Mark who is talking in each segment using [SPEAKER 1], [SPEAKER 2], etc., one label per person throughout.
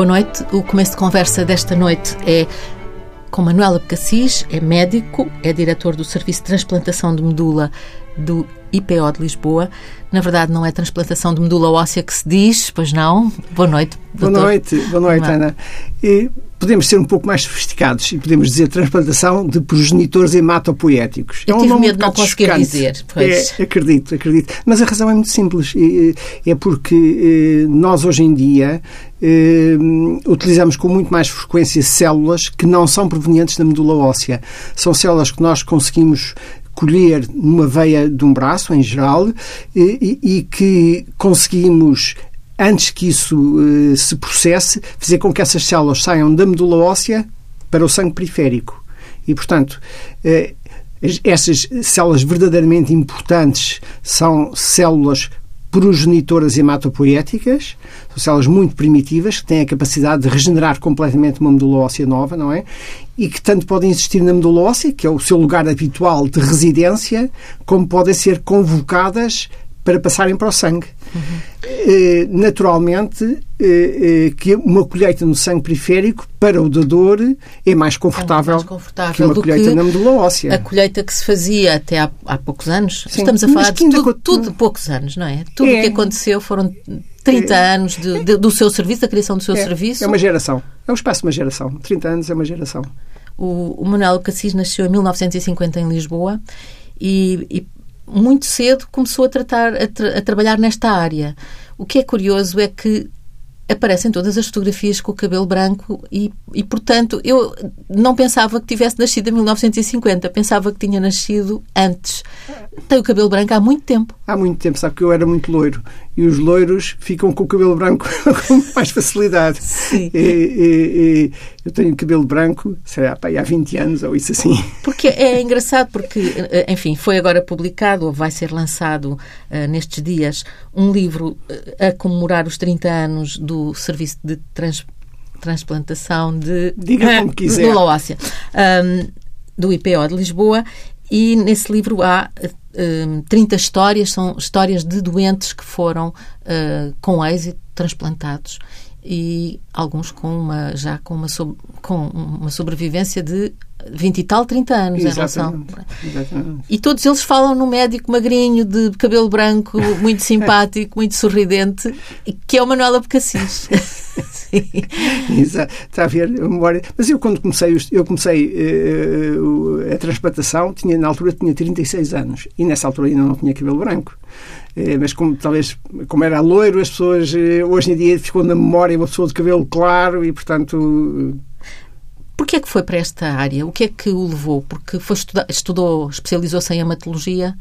[SPEAKER 1] Boa noite. O começo de conversa desta noite é com Manuela Becassis, é médico, é diretor do Serviço de Transplantação de Medula do IPO de Lisboa. Na verdade, não é transplantação de medula óssea que se diz, pois não? Boa noite,
[SPEAKER 2] doutor. Boa noite, boa noite, Ana. E podemos ser um pouco mais sofisticados e podemos dizer transplantação de progenitores hematopoéticos.
[SPEAKER 1] Eu é um tive medo de não conseguir dizer.
[SPEAKER 2] Pois. É, acredito, acredito. Mas a razão é muito simples. É porque eh, nós, hoje em dia, eh, utilizamos com muito mais frequência células que não são provenientes da medula óssea. São células que nós conseguimos colher numa veia de um braço, em geral, e, e que conseguimos antes que isso uh, se processe, fazer com que essas células saiam da medula óssea para o sangue periférico. E, portanto, uh, essas células verdadeiramente importantes são células progenitoras hematopoéticas, são células muito primitivas que têm a capacidade de regenerar completamente uma medula óssea nova, não é? E que tanto podem existir na medula óssea, que é o seu lugar habitual de residência, como podem ser convocadas para passarem para o sangue. Uhum. naturalmente, eh, eh, que uma colheita no sangue periférico para o dador é mais confortável, é mais confortável que uma colheita que na medula óssea.
[SPEAKER 1] A colheita que se fazia até há, há poucos anos. Sim. Estamos a falar de tudo, tudo de poucos anos, não é? Tudo o é. que aconteceu foram 30 é. anos de, de, do seu serviço, da criação do seu
[SPEAKER 2] é.
[SPEAKER 1] serviço.
[SPEAKER 2] É uma geração. É um espaço de uma geração. 30 anos é uma geração.
[SPEAKER 1] O, o Manuel Cassis nasceu em 1950 em Lisboa e, e muito cedo começou a, tratar, a, tra a trabalhar nesta área. O que é curioso é que aparecem todas as fotografias com o cabelo branco e, e, portanto, eu não pensava que tivesse nascido em 1950, pensava que tinha nascido antes. Tem o cabelo branco há muito tempo.
[SPEAKER 2] Há muito tempo, sabe que eu era muito loiro e os loiros ficam com o cabelo branco com mais facilidade. Sim. E, e, e, eu tenho cabelo branco, sei lá, há 20 anos ou isso assim.
[SPEAKER 1] Porque é engraçado, porque, eh, enfim, foi agora publicado, ou vai ser lançado uh, nestes dias, um livro uh, a comemorar os 30 anos do Serviço de trans, Transplantação de
[SPEAKER 2] Diga como quiser.
[SPEAKER 1] óssea, um, do IPO de Lisboa, e nesse livro há uh, 30 histórias, são histórias de doentes que foram uh, com êxito transplantados e alguns com uma, já com uma, com uma sobrevivência de 20 e tal, 30 anos
[SPEAKER 2] Exatamente.
[SPEAKER 1] em relação. Exatamente. E todos eles falam no médico magrinho, de cabelo branco, muito simpático, muito sorridente, que é o Manuel Abcacis.
[SPEAKER 2] Exato. Está a ver a memória. Mas eu, quando comecei, eu comecei uh, a transplantação, tinha, na altura tinha 36 anos e nessa altura ainda não tinha cabelo branco. Uh, mas como talvez como era loiro, as pessoas uh, hoje em dia ficou na memória uma pessoa de cabelo claro e portanto
[SPEAKER 1] Porquê é que foi para esta área? O que é que o levou? Porque foi estudar, estudou, especializou-se em hematologia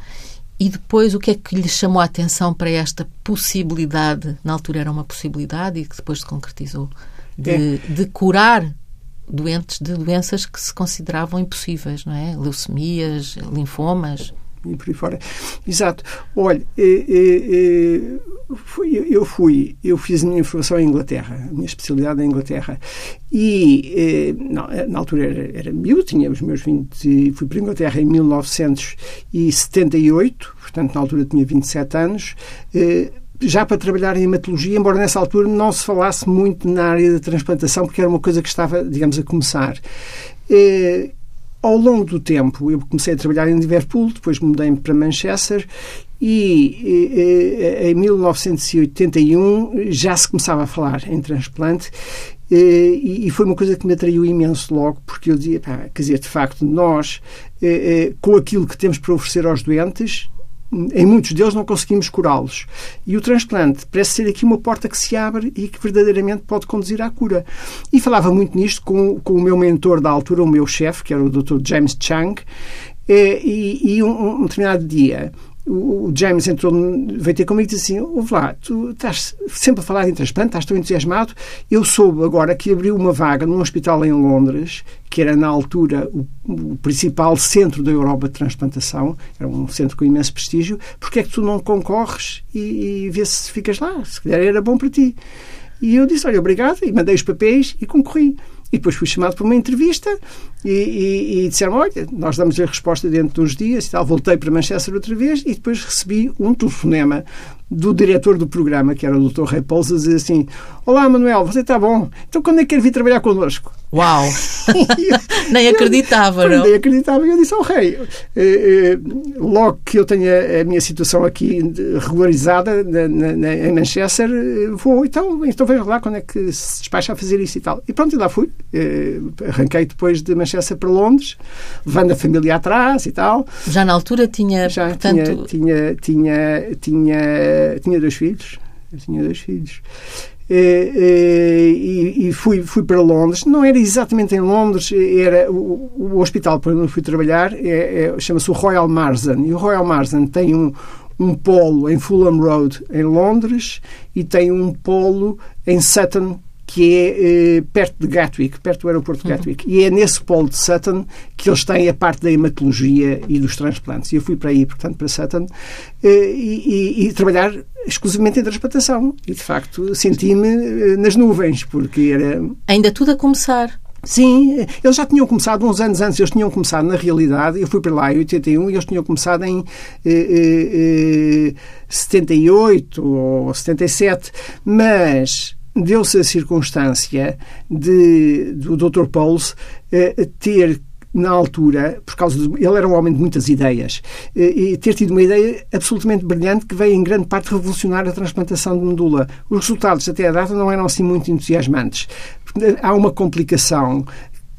[SPEAKER 1] e depois o que é que lhe chamou a atenção para esta possibilidade? Na altura era uma possibilidade e que depois se concretizou de, é. de curar doentes de doenças que se consideravam impossíveis, não é? Leucemias, linfomas
[SPEAKER 2] e por aí fora. Exato. Olha, eh, eh, eh, eu fui, eu fiz a minha formação em Inglaterra, a minha especialidade em Inglaterra. E na altura era, era miúdo, tinha os meus 20, fui para a Inglaterra em 1978, portanto na altura tinha 27 anos. Já para trabalhar em hematologia, embora nessa altura não se falasse muito na área da transplantação, porque era uma coisa que estava, digamos, a começar. Ao longo do tempo, eu comecei a trabalhar em Liverpool, depois mudei-me para Manchester e em 1981 já se começava a falar em transplante e foi uma coisa que me atraiu imenso logo, porque eu dizia, pá, quer dizer, de facto, nós, com aquilo que temos para oferecer aos doentes, em muitos deles não conseguimos curá-los. E o transplante parece ser aqui uma porta que se abre e que verdadeiramente pode conduzir à cura. E falava muito nisto com, com o meu mentor da altura, o meu chefe, que era o Dr. James Chang, eh, e, e um, um determinado dia o James entrou, veio ter comigo e disse assim: Ouve lá, tu estás sempre a falar em transplante, estás tão entusiasmado. Eu soube agora que abriu uma vaga num hospital em Londres, que era na altura o, o principal centro da Europa de transplantação, era um centro com imenso prestígio. Porque é que tu não concorres e, e vês se ficas lá? Se calhar era bom para ti. E eu disse: Olha, obrigado, e mandei os papéis e concorri. E depois fui chamado para uma entrevista e, e, e disseram: Olha, nós damos a resposta dentro de uns dias e tal. Voltei para Manchester outra vez e depois recebi um telefonema do diretor do programa, que era o Dr. Rei Pouso, a dizer assim: Olá, Manuel, você está bom? Então quando é que quer vir trabalhar connosco?
[SPEAKER 1] Uau! Nem acreditava,
[SPEAKER 2] eu,
[SPEAKER 1] não?
[SPEAKER 2] Nem acreditava. E eu disse ao rei, eh, eh, logo que eu tenha a minha situação aqui regularizada na, na, em Manchester, eh, vou, então, então veja lá quando é que se despacha a fazer isso e tal. E pronto, e lá fui. Arranquei depois de Manchester para Londres, levando a família atrás e tal.
[SPEAKER 1] Já na altura tinha,
[SPEAKER 2] Já
[SPEAKER 1] portanto...
[SPEAKER 2] tinha, tinha, tinha, tinha, tinha dois filhos. Eu tinha dois filhos. Eh, eh, e, e, fui, fui para Londres. Não era exatamente em Londres, era o, o hospital para onde fui trabalhar é, é, chama-se o Royal Marsden. E o Royal Marsden tem um, um polo em Fulham Road, em Londres, e tem um polo em Sutton, que é eh, perto de Gatwick, perto do aeroporto de uhum. Gatwick. E é nesse polo de Sutton que eles têm a parte da hematologia e dos transplantes. E eu fui para aí, portanto, para Sutton, eh, e, e, e, trabalhar exclusivamente em transplantação. E, de facto, senti-me eh, nas nuvens, porque era...
[SPEAKER 1] Ainda tudo a começar.
[SPEAKER 2] Sim, eles já tinham começado uns anos antes, eles tinham começado na realidade, eu fui para lá em 81 e eles tinham começado em eh, eh, 78 ou 77, mas deu-se a circunstância de, do Dr. Pauls eh, ter na altura, por causa de, ele era um homem de muitas ideias, eh, e ter tido uma ideia absolutamente brilhante que veio em grande parte revolucionar a transplantação de medula. Os resultados até a data não eram assim muito entusiasmantes. Há uma complicação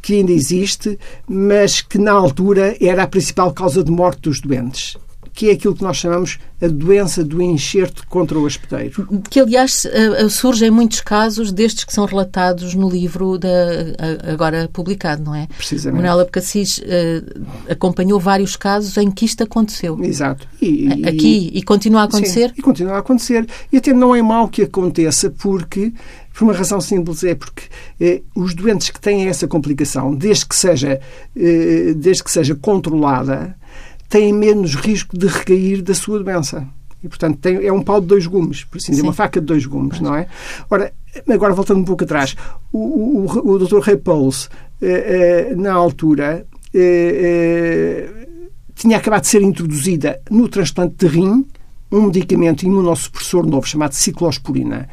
[SPEAKER 2] que ainda existe, mas que na altura era a principal causa de morte dos doentes que é aquilo que nós chamamos a doença do enxerto contra o hospedeiro.
[SPEAKER 1] Que, aliás, eh, eh, surge em muitos casos destes que são relatados no livro da, agora publicado, não é?
[SPEAKER 2] Precisamente.
[SPEAKER 1] Manuela Becassis uh, acompanhou vários casos em que isto aconteceu.
[SPEAKER 2] Exato.
[SPEAKER 1] E, Aqui, e continua a acontecer?
[SPEAKER 2] Sim, e continua a acontecer. E até não é mau que aconteça porque por uma razão simples, é porque eh, os doentes que têm essa complicação, desde que seja, eh, desde que seja controlada, têm menos risco de recair da sua doença. E, portanto, tem, é um pau de dois gumes, por assim dizer, uma faca de dois gumes, não é? Ora, agora voltando um pouco atrás, o, o, o Dr. Ray Pauls, eh, eh, na altura, eh, eh, tinha acabado de ser introduzida no transplante de rim um medicamento imunossupressor novo chamado ciclosporina.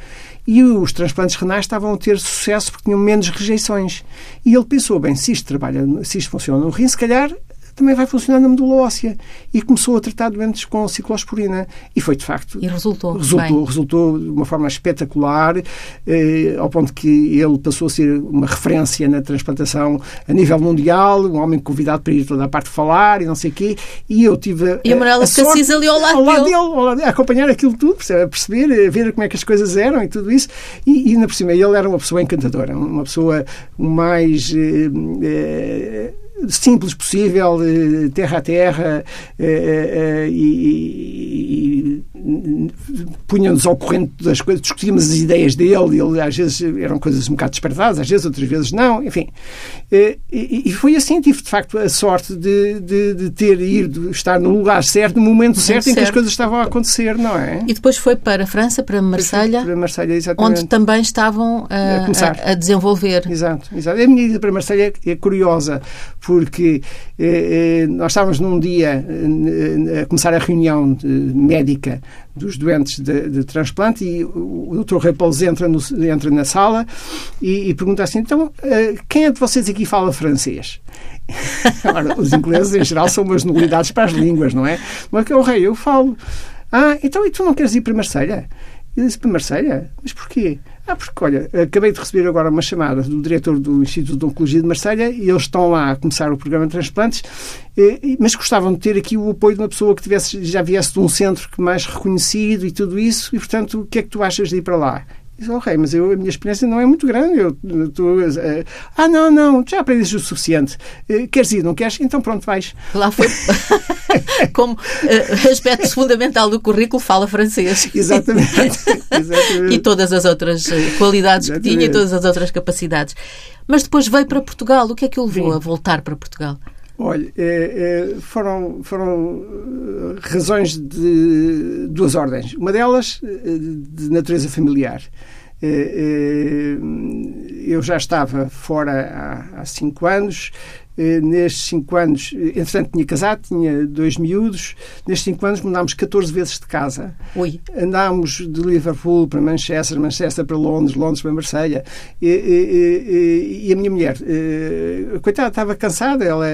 [SPEAKER 2] E os transplantes renais estavam a ter sucesso porque tinham menos rejeições. E ele pensou, bem, se isto trabalha, se isto funciona no rim, se calhar também vai funcionar na medula óssea. E começou a tratar doentes com ciclosporina. E foi, de facto...
[SPEAKER 1] E resultou.
[SPEAKER 2] Resultou, resultou de uma forma espetacular, eh, ao ponto que ele passou a ser uma referência na transplantação a nível mundial, um homem convidado para ir toda a parte falar e não sei o quê. E eu tive a,
[SPEAKER 1] E a Manuela Cassis ali ao lado,
[SPEAKER 2] ao lado dele. Ao lado dele, a acompanhar aquilo tudo, a perceber, a ver como é que as coisas eram e tudo isso. E, e ainda por cima, ele era uma pessoa encantadora, uma pessoa mais... Eh, eh, simples possível, terra a terra, eh, eh, e punham-nos ao corrente das coisas, discutíamos as ideias dele, ele às vezes eram coisas um bocado despertadas, às vezes outras vezes não, enfim. Eh, e, e foi assim, tive de facto a sorte de, de, de ter ido, estar no lugar certo, no momento certo, certo, em que as coisas estavam a acontecer, não é?
[SPEAKER 1] E depois foi para a França, para Marselha,
[SPEAKER 2] para Marselha
[SPEAKER 1] onde também estavam a, a, a, desenvolver.
[SPEAKER 2] Exato, exato. A minha ida para Marselha é curiosa, porque eh, eh, nós estávamos num dia eh, a começar a reunião de, médica dos doentes de, de, transplante e o, Dr. Repouso entra, entra na sala e, e, pergunta assim: então, eh, quem é de vocês aqui fala francês? Ora, os ingleses, em geral, são umas nulidades para as línguas, não é? Mas que é o rei, eu falo. Ah, então e tu não queres ir para Marselha? Eu disse para Marselha? Mas porquê? Ah, porque, olha, acabei de receber agora uma chamada do diretor do Instituto de Oncologia de Marselha e eles estão lá a começar o programa de transplantes, mas gostavam de ter aqui o apoio de uma pessoa que tivesse, já viesse de um centro mais reconhecido e tudo isso, e, portanto, o que é que tu achas de ir para lá? Ok, mas eu, a minha experiência não é muito grande. Eu, tu, uh, ah, não, não, já aprendeste o suficiente. Uh, queres ir, não queres? Então pronto, vais.
[SPEAKER 1] Lá foi. Como uh, aspecto fundamental do currículo, fala francês.
[SPEAKER 2] Exatamente. Exatamente.
[SPEAKER 1] e todas as outras qualidades Exatamente. que tinha e todas as outras capacidades. Mas depois veio para Portugal. O que é que o levou Sim. a voltar para Portugal?
[SPEAKER 2] Olha, é, é, foram, foram razões de duas ordens. Uma delas de natureza familiar. É, eu já estava fora há, há cinco anos, Eh, nestes cinco anos, eh, entretanto tinha casado, tinha dois miúdos, nestes cinco anos mudámos 14 vezes de casa.
[SPEAKER 1] Ui.
[SPEAKER 2] Andámos de Liverpool para Manchester, Manchester para Londres, Londres para Marselha. E, e, e, a minha mulher, coitada, estava cansada, ela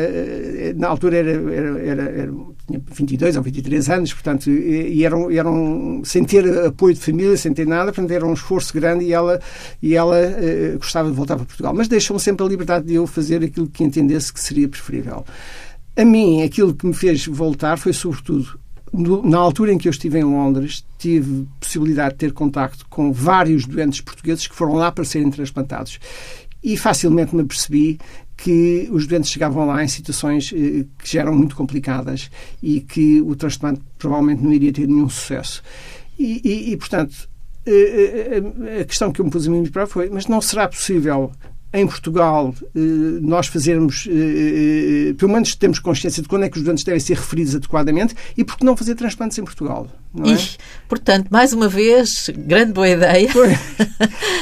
[SPEAKER 2] na altura era, era, era, era tinha 22 ou 23 anos, portanto, e, eram, eram sem ter apoio de família, sem ter nada, portanto era um esforço grande e ela, e ela gostava de voltar para Portugal. Mas deixou-me sempre a liberdade de eu fazer aquilo que entendesse que seria preferível. A mim, aquilo que me fez voltar foi, sobretudo, na altura em que eu estive em Londres, tive possibilidade de ter contacto com vários doentes portugueses que foram lá para serem transplantados. E facilmente me apercebi que os doentes chegavam lá em situações eh, que já eram muito complicadas e que o transplante provavelmente não iria ter nenhum sucesso. E, e, e portanto, eh, eh, a questão que eu me pus a mim para foi: mas não será possível em Portugal eh, nós fazermos, eh, eh, pelo menos temos consciência de quando é que os doentes devem ser referidos adequadamente e por que não fazer transplantes em Portugal? Não é?
[SPEAKER 1] E, portanto, mais uma vez, grande boa ideia.
[SPEAKER 2] Foi.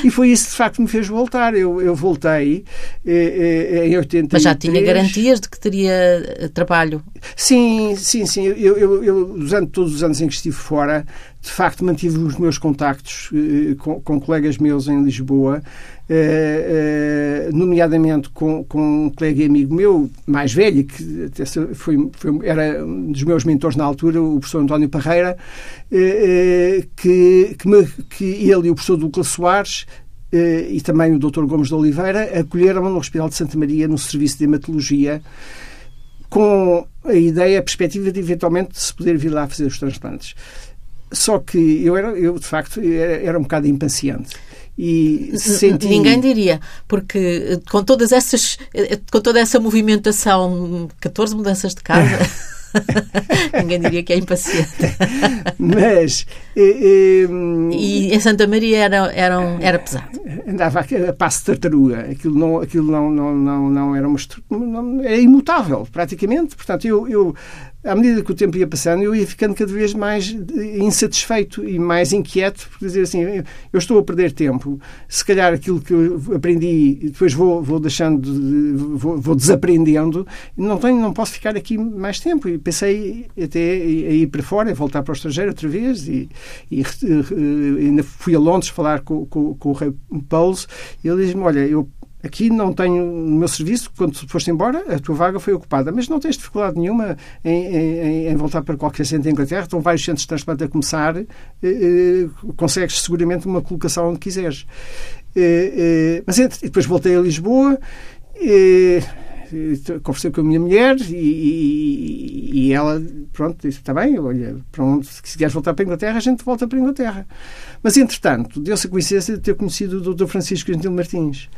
[SPEAKER 2] E foi isso de facto que me fez voltar. Eu, eu voltei em 80.
[SPEAKER 1] Mas já tinha garantias de que teria trabalho?
[SPEAKER 2] Sim, sim, sim. Eu, eu, eu, durante todos os anos em que estive fora, de facto mantive os meus contactos com, com colegas meus em Lisboa Uh, uh, nomeadamente com, com um colega e amigo meu, mais velho, que foi, foi, era um dos meus mentores na altura, o professor António Parreira, uh, que, que, me, que, ele e o professor Douglas Soares e também o Dr. Gomes de Oliveira acolheram-me no Hospital de Santa Maria, no serviço de hematologia, com a ideia, a perspectiva de eventualmente se poder vir lá fazer os transplantes. Só que eu, era, eu de facto, era, era um bocado impaciente e senti...
[SPEAKER 1] Ninguém diria, porque eh, com todas essas, eh, com toda essa movimentação, 14 mudanças de casa. Ninguém diria que é impaciente.
[SPEAKER 2] Mas.
[SPEAKER 1] Eh, e em Santa Maria era, era, um, era pesado.
[SPEAKER 2] Andava a passo de tartaruga. Aquilo não, aquilo não, não, não, não era uma. Não, era imutável, praticamente. Portanto, eu, eu à medida que o tempo ia passando, eu ia ficando cada vez mais insatisfeito e mais inquieto, por dizer assim, eu estou a perder tempo. Se calhar aquilo que eu aprendi, depois vou, vou deixando, de, vou, vou, desaprendendo, não tenho, não posso ficar aqui mais tempo. E pensei até a ir para fora, a voltar para o estrangeiro outra vez, e, e, e ainda fui a Londres falar com, com, com o rei Paulo, e ele diz-me, olha, eu Aqui não tenho no meu serviço, quando foste embora, a tua vaga foi ocupada, mas não tens dificuldade nenhuma em, em, em voltar para qualquer centro em Inglaterra. Estão vários centros de transplante a começar, eh, eh, consegues seguramente uma colocação onde quiseres. Eh, eh mas entre, depois voltei a Lisboa. Eh, conversei com a minha mulher e, e, e, ela, pronto, disse: está bem, olha, pronto, se quiseres voltar para a Inglaterra, a gente volta para a Inglaterra. Mas, entretanto, deu-se a coincidência de ter conhecido o Dr. Francisco Gentil Martins.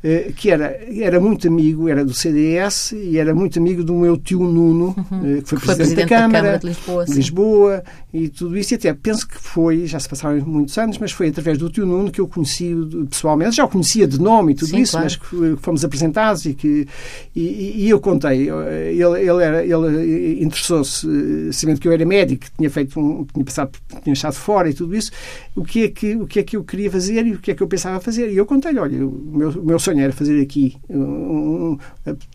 [SPEAKER 2] Eh, que era, era muito amigo, era do CDS e era muito amigo do meu tio Nuno, uhum. que foi, foi presidente, presidente, da, Câmara, da Câmara de Lisboa, Lisboa, e tudo isso. E até penso que foi, já se passaram muitos anos, mas foi através do tio Nuno que eu conheci pessoalmente. Já o conhecia de nome e tudo Sim, isso, claro. mas que fomos apresentados e que e, e eu contei. Ele, ele, era, ele interessou-se, sabendo que eu era médico, tinha feito um, tinha passado, tinha estado fora e tudo isso, o que é que, o que, é que eu queria fazer e o que é que eu pensava fazer. E eu contei-lhe, olha, o meu, o meu sonho era fazer aqui, um,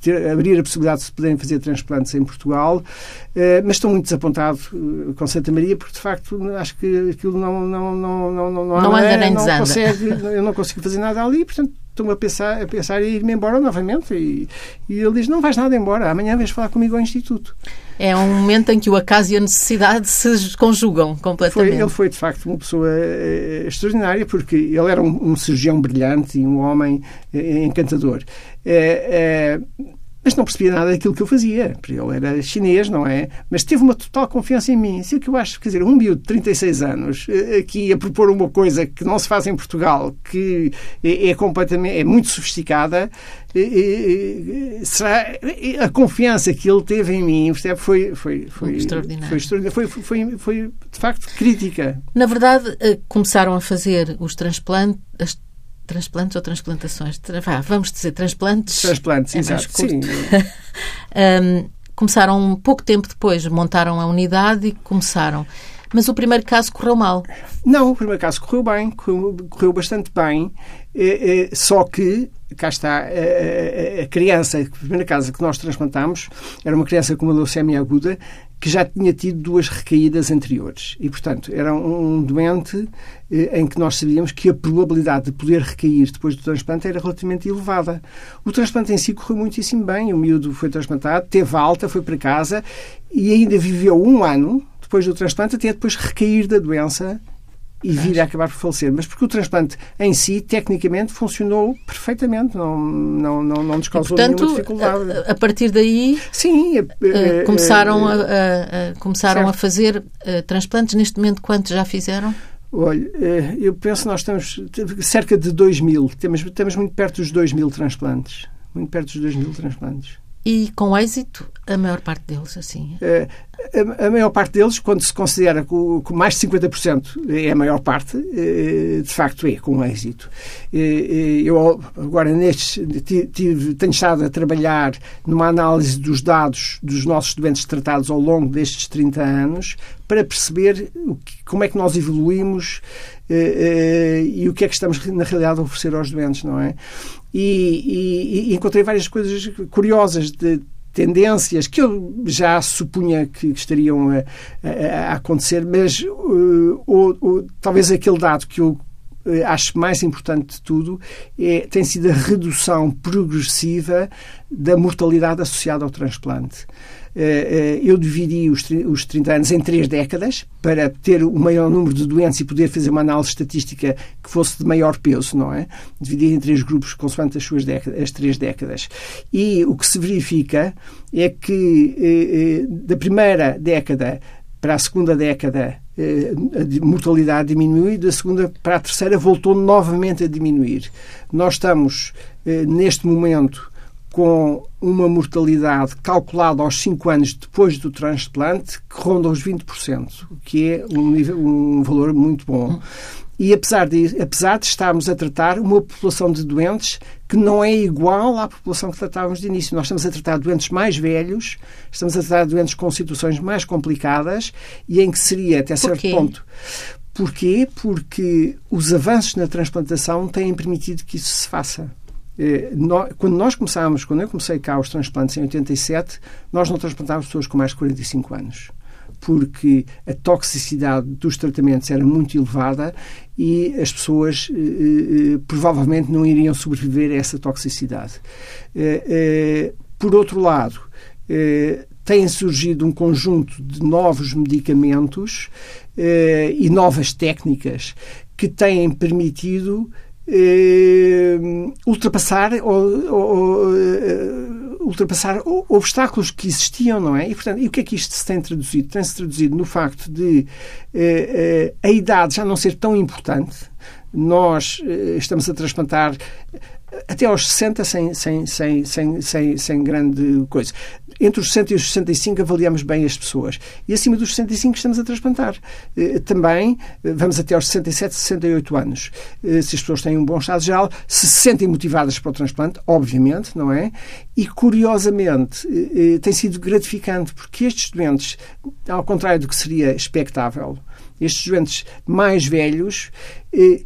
[SPEAKER 2] ter, abrir a possibilidade de se poderem fazer transplantes em Portugal, uh, mas estou muito desapontado uh, com Santa Maria porque de facto acho que aquilo não não não não não, não,
[SPEAKER 1] não anda nem
[SPEAKER 2] não consegue, eu não consigo fazer nada ali, portanto estou-me a pensar, a pensar em ir-me embora novamente. E, e, ele diz: Não vais nada embora, amanhã vais falar comigo ao Instituto.
[SPEAKER 1] É um momento em que o acaso e a necessidade se conjugam completamente.
[SPEAKER 2] Foi, ele foi, de facto, uma pessoa eh, extraordinária, porque ele era um, um cirurgião brilhante e um homem eh, encantador. É, mas não percebia nada daquilo que eu fazia, porque ele era chinês, não é? Mas teve uma total confiança em mim. Isso é que eu acho, quer dizer, um miúdo de 36 anos eh, aqui a propor uma coisa que não se faz em Portugal, que é, é completamente, é muito sofisticada, eh, eh, será a confiança que ele teve em mim percebe, foi, foi, foi,
[SPEAKER 1] extraordinário.
[SPEAKER 2] Foi, extraordinário. Foi, foi, foi, de facto crítica.
[SPEAKER 1] Na verdade, começaram a fazer os transplantes Transplantes ou transplantações? Vá, vamos dizer transplantes.
[SPEAKER 2] Transplantes, é exato. Sim.
[SPEAKER 1] um, começaram pouco tempo depois, montaram a unidade e começaram. Mas o primeiro caso correu mal.
[SPEAKER 2] Não, o primeiro caso correu bem, correu, correu bastante bem, é, é, só que cá está, a, a, criança, a primeira casa que nós transplantámos era uma criança com uma leucemia aguda que já tinha tido duas recaídas anteriores. E, portanto, era um doente eh, em que nós sabíamos que a probabilidade de poder recair depois do transplante era relativamente elevada. O transplante em si correu muitíssimo bem. O miúdo foi transplantado, teve alta, foi para casa e ainda viveu um ano depois do transplante até depois recair da doença e vir a acabar por falecer. Mas porque o transplante em si, tecnicamente, funcionou perfeitamente, não, não, não, não nos causou e, portanto, nenhuma dificuldade.
[SPEAKER 1] A, a partir daí
[SPEAKER 2] Sim,
[SPEAKER 1] a, a, começaram, a, começaram a fazer transplantes. Neste momento, quantos já fizeram?
[SPEAKER 2] Olha, eh, eu penso que nós estamos cerca de 2 mil. Temos, estamos muito perto dos 2 mil transplantes. Muito perto dos 2 mil transplantes.
[SPEAKER 1] E com êxito, a maior parte deles, assim?
[SPEAKER 2] É, a, a, maior parte deles, quando se considera que, que mais de 50% é a maior parte, é, de facto é com êxito. É, eu, agora, nestes, tive, tenho estado a trabalhar numa análise dos dados dos nossos doentes tratados ao longo destes 30 anos para perceber como é que nós evoluímos e o que é que estamos, na realidade, a oferecer aos doentes, não é? E, e, e encontrei várias coisas curiosas de tendências que eu já supunha que estariam a, a, a acontecer, mas uh, ou, ou, talvez aquele dado que eu uh, acho mais importante de tudo é, tem sido a redução progressiva da mortalidade associada ao transplante. Eh, eh, eu dividi os, os 30 anos em três décadas para ter o maior número de doentes e poder fazer uma análise estatística que fosse de maior peso, não é? Dividi em três grupos consoante as suas décadas, as três décadas. E o que se verifica é que eh, da primeira década para a segunda década a mortalidade diminui, da segunda para a terceira voltou novamente a diminuir. Nós estamos, neste momento, com uma mortalidade calculada aos 5 anos depois do transplante que ronda os 20%, o que é um, nível, um valor muito bom. E apesar de, apesar de estarmos a tratar uma população de doentes que não é igual à população que tratávamos de início. Nós estamos a tratar doentes mais velhos, estamos a tratar doentes com situações mais complicadas e em que seria, até certo Porquê? ponto. Porquê? Porque os avanços na transplantação têm permitido que isso se faça. Eh, quando nós começámos, quando eu comecei cá os transplantes em 87, nós não transplantávamos pessoas com mais de 45 anos porque a toxicidade dos tratamentos era muito elevada e as pessoas eh, eh, provavelmente não iriam sobreviver a essa toxicidade. Por outro lado, tem surgido um conjunto de novos medicamentos e novas técnicas que têm permitido ultrapassar ou, ou uh, ultrapassar obstáculos que existiam, não é? E, portanto, e o que é que isto se tem traduzido? Tem-se traduzido no facto de uh, a idade já não ser tão importante. Nós estamos a transplantar até aos 60 sem, sem, sem, sem, sem, sem grande coisa. Entre os 60 e os 65 avaliamos bem as pessoas. E acima dos 65 estamos a transplantar. Eh, também eh, vamos até aos 67, 68 anos. Eh, se as pessoas têm um bom estado geral, se se sentem motivadas para o transplante, obviamente, não é? E curiosamente tem sido gratificante porque estes doentes, ao contrário do que seria expectável, estes doentes mais velhos,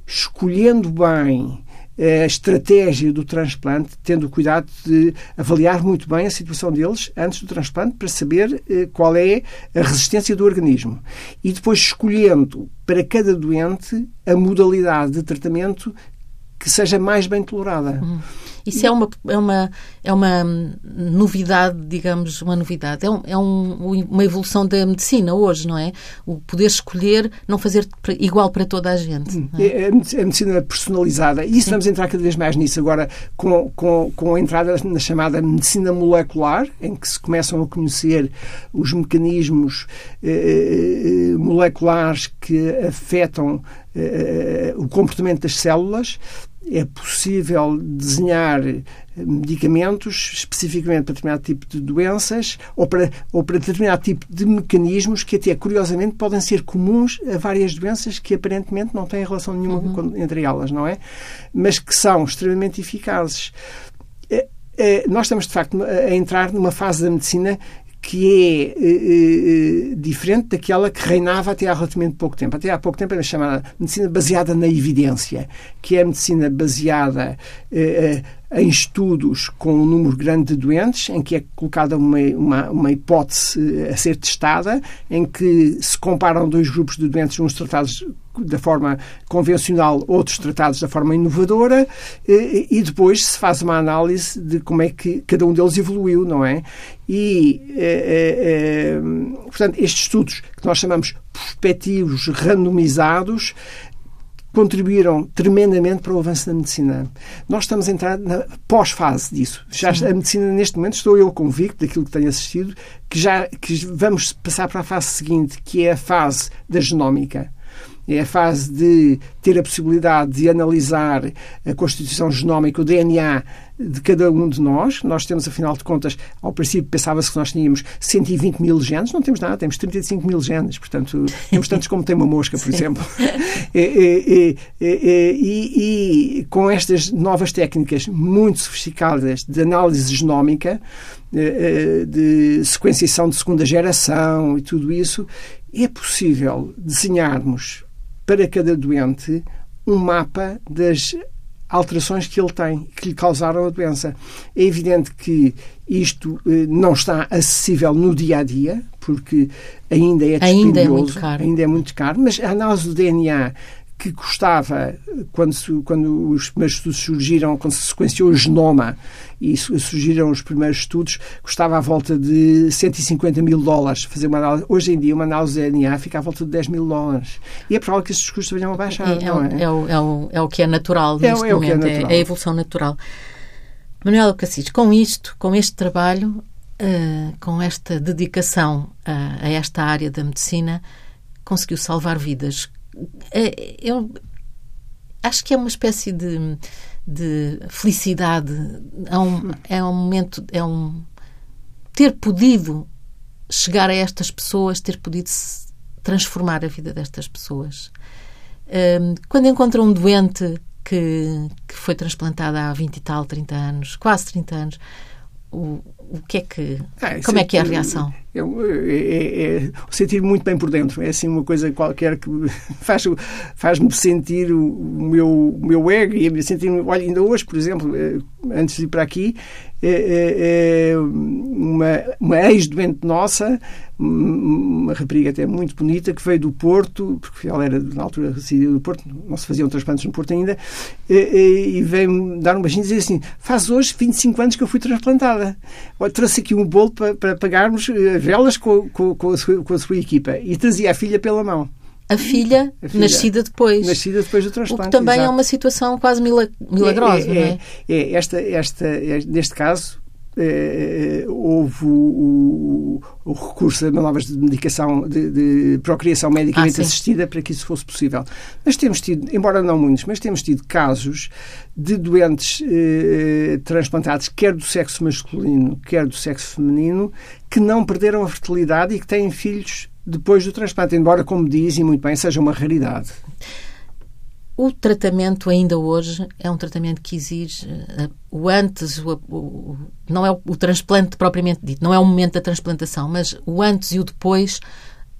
[SPEAKER 2] escolhendo bem a estratégia do transplante, tendo o cuidado de avaliar muito bem a situação deles antes do transplante para saber eh, qual é a resistência do organismo. E depois escolhendo para cada doente a modalidade de tratamento que seja mais bem tolerada.
[SPEAKER 1] Uhum. Isso é uma, é, uma, é uma novidade, digamos, uma novidade. É, um, é um, uma evolução da medicina hoje, não é? O poder escolher não fazer igual para toda a gente.
[SPEAKER 2] É? É, é? a medicina personalizada. E isso vamos entrar cada vez mais nisso agora com, com, com a entrada na chamada medicina molecular, em que se começam a conhecer os mecanismos eh, eh, eh moleculares que afetam eh, o comportamento das células é possível desenhar medicamentos especificamente para determinado tipo de doenças ou para, ou para determinado tipo de mecanismos que até, curiosamente, podem ser comuns a várias doenças que aparentemente não têm relação nenhuma uhum. entre elas, não é? Mas que são extremamente eficazes. É, é, nós estamos, de facto, a entrar numa fase da medicina que é eh, diferente daquela que reinava até há relativamente pouco tempo. Até há pouco tempo era chamada medicina baseada na evidência, que é a medicina baseada em estudos com um número grande de doentes, em que é colocada uma, uma, uma, hipótese a ser testada, em que se comparam dois grupos de doentes, uns tratados da forma convencional, outros tratados da forma inovadora, e depois se faz uma análise de como é que cada um deles evoluiu, não é? E, é, é, portanto, estes estudos que nós chamamos prospectivos randomizados contribuíram tremendamente para o avanço da medicina. Nós estamos a entrar na pós-fase disso. Já a medicina, neste momento, estou eu convicto daquilo que tenho assistido, que já que vamos passar para a fase seguinte, que é a fase da genómica. É a fase de ter a possibilidade de analisar a constituição genómica, o DNA de cada um de nós. Nós temos, afinal de contas, ao princípio pensava-se que nós tínhamos 120 mil genes, não temos nada, temos 35 mil genes, portanto, temos tantos como tem uma mosca, por exemplo. E, e, e, e, com estas novas técnicas muito sofisticadas de análise genómica, de sequenciação de segunda geração e tudo isso, é possível desenharmos para cada doente um mapa das alterações que ele tem, que lhe causaram a doença. É evidente que isto eh, não está acessível no dia a dia, porque ainda é
[SPEAKER 1] ainda é muito caro.
[SPEAKER 2] ainda é muito caro, mas a análise do DNA que custava, quando, quando os primeiros estudos surgiram, quando se sequenciou o genoma e surgiram os primeiros estudos, custava à volta de 150 mil dólares fazer uma análise. Hoje em dia, uma análise de DNA fica à volta de 10 mil dólares. E é provável que esses custos venham a baixar. É,
[SPEAKER 1] é, o, é? é, o, é, o, é o que é natural é, neste é momento, é, natural. é, a evolução natural. Manuel Cassis, com isto, com este trabalho, uh, com esta dedicação a, a esta área da medicina, conseguiu salvar vidas é, eu acho que é uma espécie de, de felicidade. É um, é um momento, é um ter podido chegar a estas pessoas, ter podido transformar a vida destas pessoas. Hum, quando encontra um doente que, que foi transplantado há 20 e tal, 30 anos, quase 30 anos, o, o que é que. Ah, como é que é a reação?
[SPEAKER 2] É, é, é, sentir muito bem por dentro. É assim uma coisa qualquer que faz, faz-me sentir o, meu, o meu ego e sentir Olha, ainda hoje, por exemplo, eh, antes de ir para aqui, é, é uma, uma ex-doente nossa, uma rapariga até muito bonita, que veio do Porto, porque ela era, na altura, residia do Porto, não se faziam transplantes no Porto ainda, e, veio-me dar um beijinho e dizer assim: faz hoje 25 anos que eu fui transplantada. Trouxe aqui um bolo para, para pagarmos eh, velas com, com, com, a sua, com a sua equipa. E trazia a filha pela mão.
[SPEAKER 1] A filha, a filha, nascida depois.
[SPEAKER 2] Nascida depois do transplante.
[SPEAKER 1] O que também
[SPEAKER 2] é
[SPEAKER 1] exato. é uma situação quase milagrosa,
[SPEAKER 2] é, é,
[SPEAKER 1] é,
[SPEAKER 2] é, é? Esta, esta, neste caso, eh, houve o, o, recurso a manobras de medicação, de, de procriação medicamente ah, assistida para que isso fosse possível. Mas temos tido, embora não muitos, mas temos tido casos de doentes eh, transplantados, quer do sexo masculino, quer do sexo feminino, que não perderam a fertilidade e que têm filhos depois do transplante, embora, como dizem muito bem, seja uma raridade.
[SPEAKER 1] O tratamento ainda hoje é um tratamento que exige uh, o antes, o, o, não é o, o, transplante propriamente dito, não é o momento da transplantação, mas o antes e o depois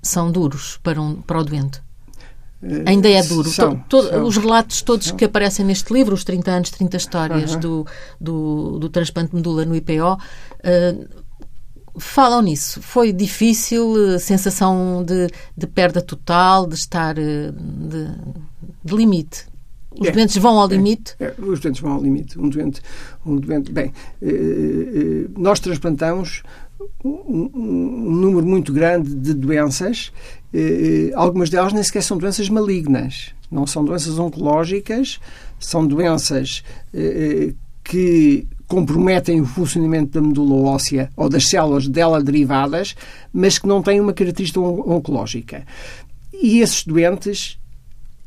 [SPEAKER 1] são duros para, um, para o doente. Uh, ainda é duro. São, to, to, são, os relatos todos são. que aparecem neste livro, os 30 anos, 30 histórias uh -huh. do, do, do transplante de medula no IPO, uh, falam nisso. Foi difícil, eh, sensação de, de perda total, de estar eh, de, de limite. Os é, doentes vão ao é, limite?
[SPEAKER 2] É, os doentes vão ao limite. Um doente, um doente bem, eh, nós transplantamos um, um, número muito grande de doenças. algumas delas nem sequer são doenças malignas. Não são doenças oncológicas, são doenças que comprometem o funcionamento da medula óssea ou das células dela derivadas, mas que não têm uma característica oncológica. E esses doentes,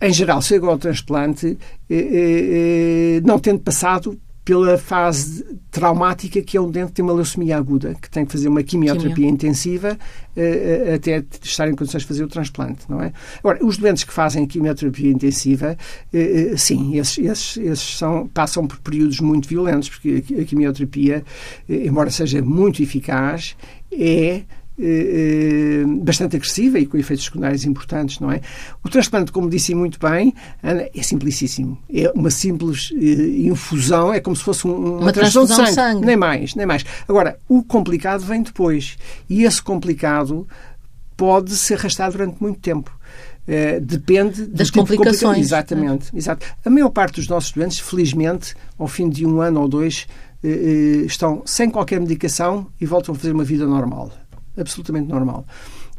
[SPEAKER 2] em geral, chegam ao transplante eh, eh, eh, não tendo passado pela fase traumática que é um dente que tem uma leucemia aguda, que tem que fazer uma quimioterapia Quimio. intensiva uh, até estar em condições de fazer o transplante, não é? Agora, os doentes que fazem quimioterapia intensiva, uh, sim, esses, esses, esses são, passam por períodos muito violentos, porque a quimioterapia, embora seja muito eficaz, é bastante agressiva e com efeitos secundários importantes, não é? O transplante, como disse muito bem, Ana, é simplicíssimo. É uma simples eh, infusão, é como se fosse um, uma,
[SPEAKER 1] uma transfusão de sangue. de sangue.
[SPEAKER 2] Nem mais, nem mais. Agora, o complicado vem depois. E esse complicado pode se arrastar durante muito tempo. Uh, depende
[SPEAKER 1] das tipo complicações.
[SPEAKER 2] Complica... Exatamente, é. exato. A maior parte dos nossos doentes, felizmente, ao fim de um ano ou dois, uh, estão sem qualquer medicação e voltam a fazer uma vida normal absolutamente normal.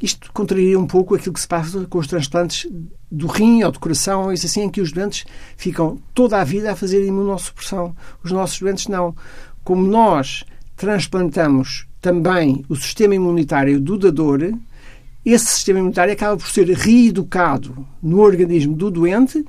[SPEAKER 2] Isto contraria um pouco aquilo que se passa com os transplantes do rim ou do coração, isso assim, em que os doentes ficam toda a vida a fazer imunossupressão. Os nossos doentes não. Como nós transplantamos também o sistema imunitário do dador, esse sistema imunitário acaba por ser reeducado no organismo do doente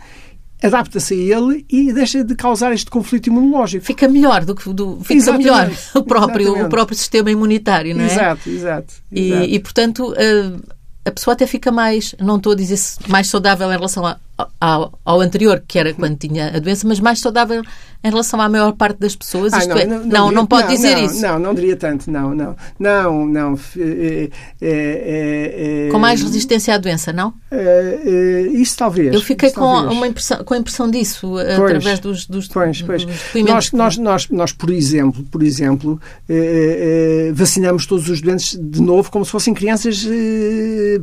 [SPEAKER 2] adapta-se a ele e deixa de causar este conflito imunológico.
[SPEAKER 1] Fica melhor do que do, fica exatamente, melhor o próprio o próprio sistema imunitário, não é?
[SPEAKER 2] Exato, exato.
[SPEAKER 1] E,
[SPEAKER 2] exato.
[SPEAKER 1] e portanto a, a pessoa até fica mais, não estou a dizer mais saudável em relação a, ao, ao, anterior, que era quando tinha a doença, mas mais saudável em relação à maior parte das pessoas. Isto não, é, não, não, não, não pode dizer isso.
[SPEAKER 2] Não, não diria tanto, não, não. Não, não. É,
[SPEAKER 1] é, Com mais resistência à doença, não?
[SPEAKER 2] isso talvez.
[SPEAKER 1] Eu fiquei com,
[SPEAKER 2] talvez.
[SPEAKER 1] Uma impressão, com a impressão disso pois, através dos, dos,
[SPEAKER 2] pois, pois. Dos nós, nós, nós, nós, por exemplo, por exemplo vacinamos todos os doentes de novo como se fossem crianças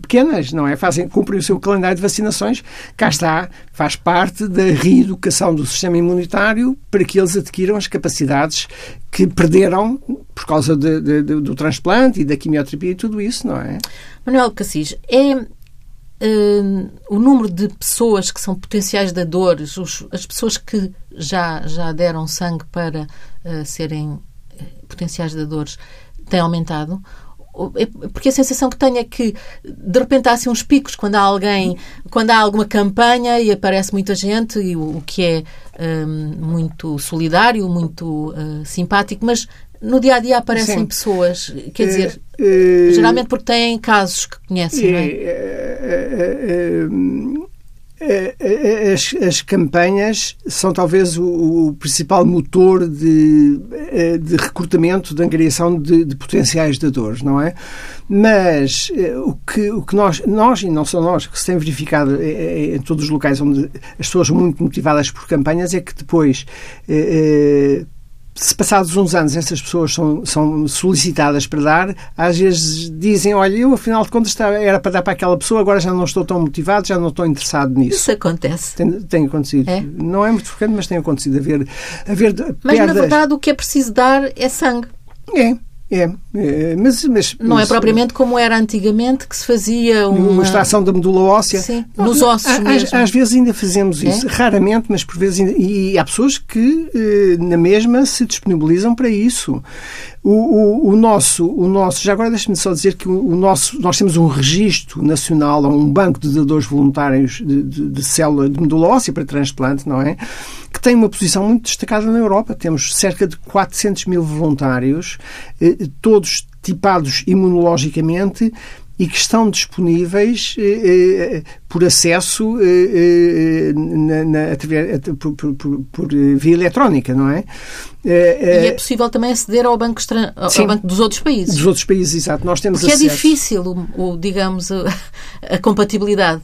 [SPEAKER 2] pequenas, não é? Fazem, cumprem o seu calendário de vacinações, cá está, faz parte da reeducação do sistema imunitário para que eles adquiram as capacidades que perderam por causa de, de, de, do transplante e da quimioterapia e tudo isso, não é?
[SPEAKER 1] Manuel Cassis, é uh, o número de pessoas que são potenciais dadores, os, as pessoas que já, já deram sangue para uh, serem eh, potenciais dadores, tem aumentado? É, porque a sensação que tenho é que de repente há assim uns picos quando há alguém, quando há alguma campanha e aparece muita gente, e o, o que é um, muito solidário, muito uh, simpático, mas no dia a dia aparecem Sim. pessoas, quer dizer, uh, geralmente porque têm casos que conhecem, não é?
[SPEAKER 2] Eh, eh, as, as, campanhas são talvez o, o principal motor de, eh, de, recrutamento, de angariação de, de potenciais dadores, não é? Mas o que, o que nós, nós, e não só nós, que se tem verificado em todos os locais onde as pessoas são muito motivadas por campanhas, é que depois se passados uns anos essas pessoas são, são solicitadas para dar, às vezes dizem, olha, eu afinal de contas era para dar para aquela pessoa, agora já não estou tão motivado, já não estou interessado nisso.
[SPEAKER 1] Isso acontece.
[SPEAKER 2] Tem, tem acontecido. É? Não é muito frequente, mas tem acontecido. Haver, haver
[SPEAKER 1] mas, perdas. na verdade, o que é preciso dar é sangue.
[SPEAKER 2] É. É, é, mas, mas,
[SPEAKER 1] não é propriamente como era antigamente que se fazia uma,
[SPEAKER 2] uma extração da medula óssea.
[SPEAKER 1] Sim, nos ossos às, mesmo.
[SPEAKER 2] Às vezes ainda fazemos isso, é? raramente, mas por vezes ainda, e há pessoas que eh, na mesma se disponibilizam para isso. O, o, o, nosso, o nosso, já agora deixe-me só dizer que o, o, nosso, nós temos um registro nacional, um banco de dadores voluntários de, de, de célula de medula óssea para transplante, não é? Que tem uma posição muito destacada na Europa. Temos cerca de 400 mil voluntários, eh, todos tipados imunologicamente e que estão disponíveis eh, eh, por acesso eh, eh na, na, por, por, por, por, via eletrónica, não é?
[SPEAKER 1] Eh, e é possível também aceder ao banco, ao sim, banco dos outros países.
[SPEAKER 2] Dos outros países, exato. Nós temos
[SPEAKER 1] Porque é acesso. é difícil, o, o digamos, a, a compatibilidade.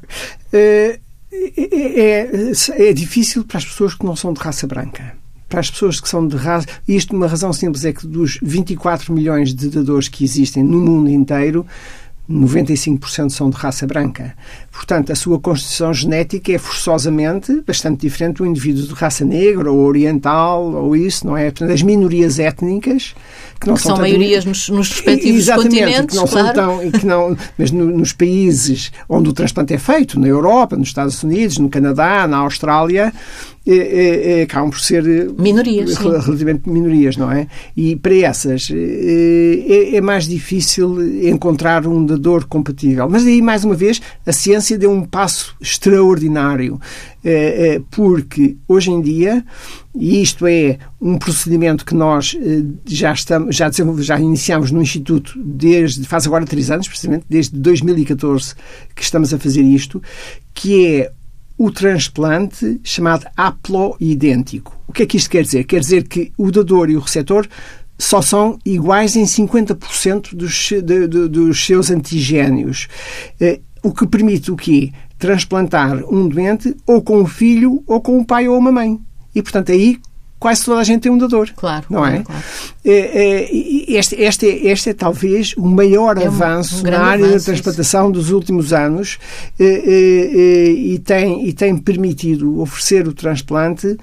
[SPEAKER 2] É, é, é difícil para as pessoas que não são de raça branca para as pessoas que são de raça. Isto, uma razão simples, é que dos 24 milhões de dadores que existem no mundo inteiro, 95% são de raça branca. Portanto, a sua constituição genética é forçosamente bastante diferente do indivíduo de raça negra ou oriental ou isso, não é? Portanto, as minorias étnicas
[SPEAKER 1] que não que são, são maiorias nos, nos respectivos Exatamente, continentes,
[SPEAKER 2] que não
[SPEAKER 1] claro.
[SPEAKER 2] são tão, que não, mas no, nos países onde o transplante é feito, na Europa, nos Estados Unidos, no Canadá, na Austrália, é, é, acabam por ser
[SPEAKER 1] minorias,
[SPEAKER 2] relativamente minorias, não é? E para essas é, é, mais difícil encontrar um dador compatível. Mas aí, mais uma vez, a ciência deu um passo extraordinário, porque hoje em dia, e isto é um procedimento que nós já estamos, já, já iniciamos no Instituto desde, faz agora três anos, precisamente, desde 2014 que estamos a fazer isto, que é o transplante chamado haploidêntico. O que é que isto quer dizer? Quer dizer que o dador e o receptor só são iguais em 50% dos, de, de, dos seus antigénios. Eh, o que permite o quê? Transplantar um doente ou com um filho ou com um pai ou uma mãe. E, portanto, aí quase toda a gente tem um dador.
[SPEAKER 1] Claro.
[SPEAKER 2] Não
[SPEAKER 1] é?
[SPEAKER 2] Claro. é, é este, este, é, este é talvez o maior é um, avanço um na área avanço, da transplantação isso. dos últimos anos é, é, e, tem, e tem permitido oferecer o transplante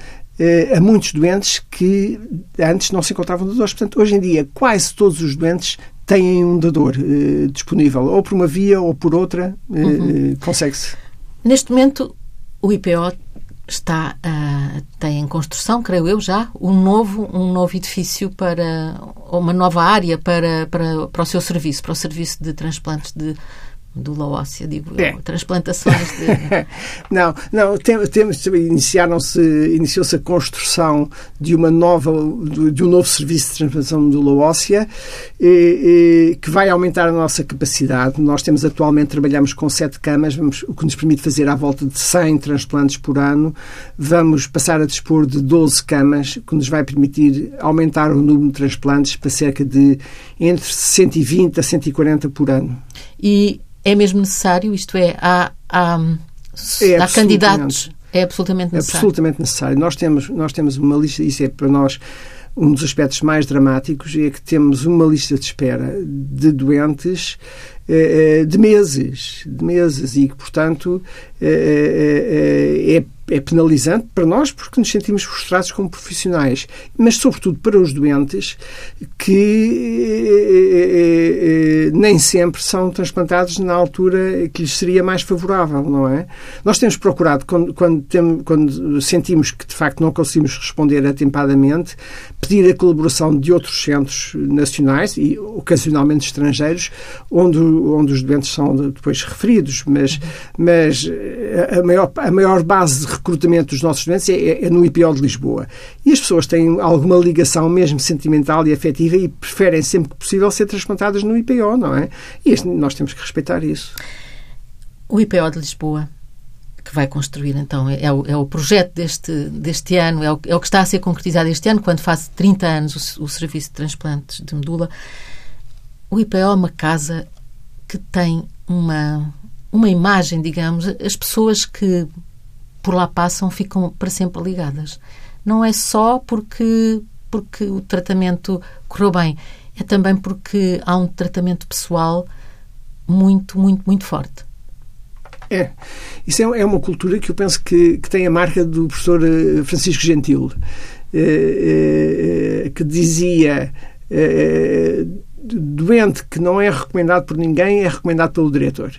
[SPEAKER 2] a muitos doentes que antes não se encontravam dadores. Portanto, hoje em dia, quase todos os doentes têm um dador disponível, ou por uma via ou por outra, uhum. consegue-se.
[SPEAKER 1] Neste momento, o IPO está uh, tem em construção, creio eu já, um novo um novo edifício para uma nova área para, para, para o seu serviço, para o serviço de transplantes de medula óssea, digo é. transplantações de...
[SPEAKER 2] não, não, temos, iniciaram-se, iniciou-se a construção de uma nova, de um novo serviço de transplantação de medula óssea e, e, que vai aumentar a nossa capacidade. Nós temos atualmente, trabalhamos com sete camas, vamos, o que nos permite fazer à volta de 100 transplantes por ano. Vamos passar a dispor de 12 camas, que nos vai permitir aumentar o número de transplantes para cerca de entre 120 a 140 por ano.
[SPEAKER 1] E é mesmo necessário? Isto é, há, há, é há candidatos? É absolutamente necessário.
[SPEAKER 2] É absolutamente necessário. Nós temos, nós temos uma lista, isso é para nós um dos aspectos mais dramáticos, é que temos uma lista de espera de doentes de meses, de meses, e que, portanto, eh, é é penalizante para nós porque nos sentimos frustrados como profissionais, mas sobretudo para os doentes que eh, eh, nem sempre são transplantados na altura que lhes seria mais favorável, não é? Nós temos procurado, quando, quando, temos, quando sentimos que de facto não conseguimos responder atempadamente, pedir a colaboração de outros centros nacionais e ocasionalmente estrangeiros, onde, onde os doentes são depois referidos, mas, mas a, maior, a maior base de recrutamento dos nossos doentes é, é, no IPO de Lisboa. E as pessoas têm alguma ligação mesmo sentimental e afetiva e preferem sempre que possível ser transplantadas no IPO, não é? E nós temos que respeitar isso.
[SPEAKER 1] O IPO de Lisboa que vai construir, então, é o, é o projeto deste, deste ano, é o, é o que está a ser concretizado este ano, quando faz 30 anos o, o Serviço de Transplantes de Medula. O IPO é uma casa que tem uma, uma imagem, digamos, as pessoas que por lá passam ficam para sempre ligadas. Não é só porque, porque o tratamento correu bem, é também porque há um tratamento pessoal muito, muito, muito forte.
[SPEAKER 2] É. Isso é, é uma cultura que eu penso que, que tem a marca do professor eh, Francisco Gentil, eh, eh, que dizia doente que não é recomendado por ninguém é recomendado pelo diretor.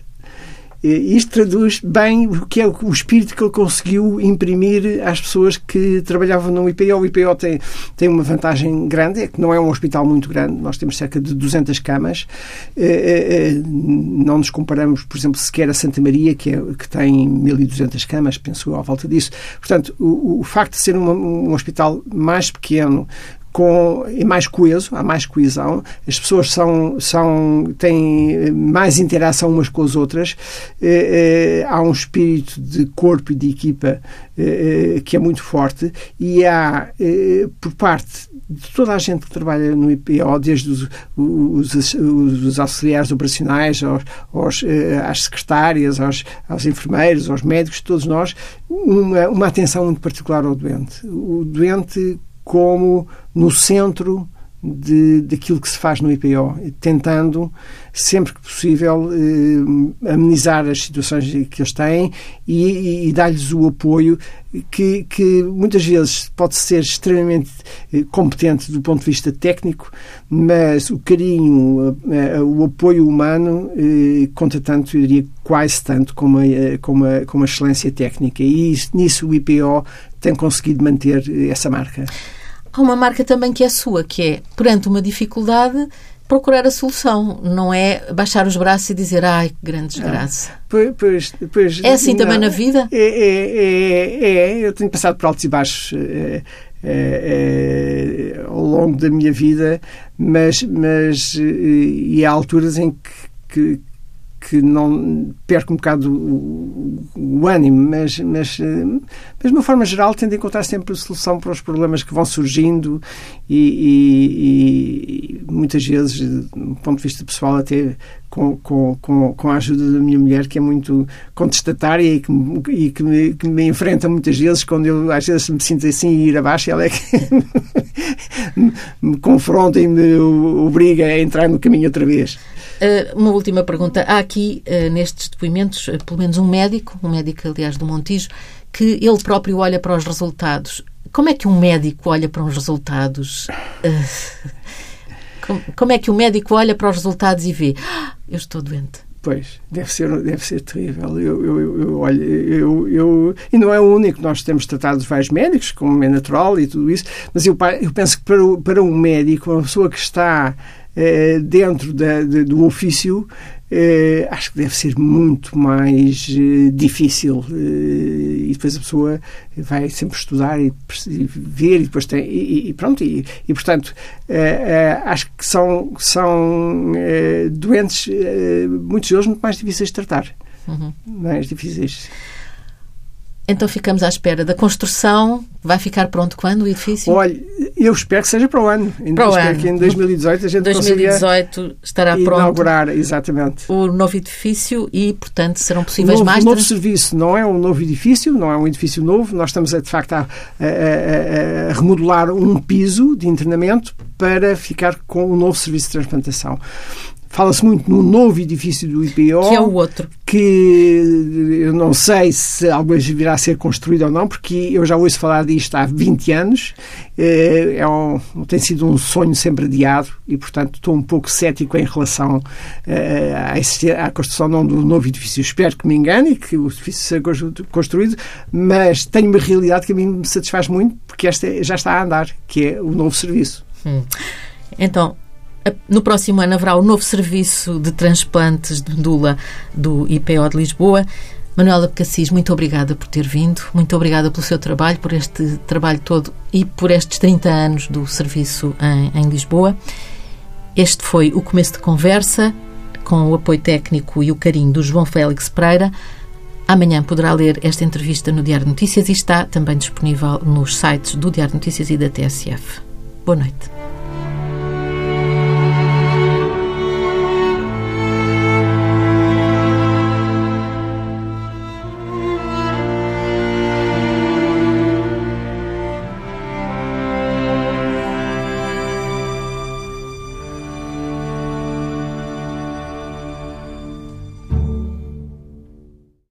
[SPEAKER 2] Isto traduz bem o que é o espírito que ele conseguiu imprimir às pessoas que trabalhavam no IPO. O IPO tem, tem uma vantagem grande, é que não é um hospital muito grande, nós temos cerca de 200 camas. Eh, eh, eh, não nos comparamos, por exemplo, sequer a Santa Maria, que, é, que tem 1.200 camas, penso à volta disso. Portanto, o, o facto de ser um hospital mais pequeno, com, é mais coeso, há mais coesão, as pessoas são, são, têm mais interação umas com as outras, eh, eh, há um espírito de corpo e de equipa eh, eh que é muito forte. E há, eh, por parte de toda a gente que trabalha no IPO, desde os, os, os auxiliares operacionais, aos, aos, eh, às secretárias, aos, aos enfermeiros, aos médicos, todos nós, uma, uma atenção muito particular ao doente. O doente como no centro de, daquilo que se faz no IPO, tentando, sempre que possível, eh, amenizar as situações que eles têm e, e, e dar-lhes o apoio que, que, muitas vezes pode ser extremamente eh, competente do ponto de vista técnico, mas o carinho, eh, o apoio humano eh, conta tanto, eu diria quase tanto, como a, como a, como a excelência técnica. E isso, nisso o IPO tem conseguido manter essa marca.
[SPEAKER 1] Há uma marca também que é sua, que é, perante uma dificuldade, procurar a solução, não é baixar os braços e dizer ai, que grande desgraça. Ah,
[SPEAKER 2] pois, pois, pois,
[SPEAKER 1] é assim não, também na vida?
[SPEAKER 2] É, é, é, é, eu tenho passado por altos e baixos é, é, é, ao longo da minha vida, mas, mas e há alturas em que, que que não perco um bocado o, o, ânimo, mas, mas, mas de uma forma geral tento encontrar sempre solução para os problemas que vão surgindo e, e, e muitas vezes, do ponto de vista pessoal, até com, com, com, com a ajuda da minha mulher, que é muito contestatária e que, e que, me, que me enfrenta muitas vezes quando eu às vezes me sinto assim e ir abaixo, ela é que me confronta e me obriga a entrar no caminho outra vez.
[SPEAKER 1] Uh, uma última pergunta. Há aqui, uh, nestes depoimentos, uh, pelo menos um médico, um médico, aliás, do Montijo, que ele próprio olha para os resultados. Como é que um médico olha para os resultados? Como, é que o médico olha para os resultados e vê ah, eu estou doente?
[SPEAKER 2] Pois, deve ser, deve ser terrível. Eu, eu, eu, olha, eu, eu, e não é o único. Nós temos tratado vários médicos, como é natural e tudo isso, mas eu, eu penso que para, para um médico, uma pessoa que está dentro da, de, do ofício, eh, acho que deve ser muito mais eh, difícil. e depois a pessoa vai sempre estudar e, e ver e depois tem. E, e pronto, e, e portanto, acho que são, são doentes, muitos deles, muito mais difíceis de tratar. Uhum. Mais difíceis.
[SPEAKER 1] Então ficamos à espera da construção. Vai ficar pronto quando o edifício?
[SPEAKER 2] Olha, eu espero que seja para o ano.
[SPEAKER 1] Para o ano.
[SPEAKER 2] que em 2018 a gente
[SPEAKER 1] 2018 estará
[SPEAKER 2] pronto.
[SPEAKER 1] Inaugurar,
[SPEAKER 2] exatamente.
[SPEAKER 1] O novo edifício e, portanto, serão possíveis
[SPEAKER 2] novo,
[SPEAKER 1] mais...
[SPEAKER 2] O novo serviço não é um novo edifício, não é um edifício novo. Nós estamos, de facto, a, a, a remodelar um piso de internamento para ficar com o um novo serviço de transplantação. Fala-se muito no novo edifício do IPO.
[SPEAKER 1] Que é o outro.
[SPEAKER 2] Que eu não sei se alguma vez virá a ser construído ou não, porque eu já ouço falar disto há 20 anos. É, é um, tem sido um sonho sempre adiado e, portanto, estou um pouco cético em relação à, à construção não do novo edifício. Espero que me engane e que o edifício seja construído, mas tenho uma realidade que a mim me satisfaz muito, porque esta já está a andar, que é o novo serviço. Hum.
[SPEAKER 1] Então, no próximo ano haverá o novo serviço de transplantes de medula do IPO de Lisboa. Manuela Cassis, muito obrigada por ter vindo, muito obrigada pelo seu trabalho, por este trabalho todo e por estes 30 anos do serviço em, em Lisboa. Este foi o começo de conversa, com o apoio técnico e o carinho do João Félix Pereira. Amanhã poderá ler esta entrevista no Diário de Notícias e está também disponível nos sites do Diário de Notícias e da TSF. Boa noite.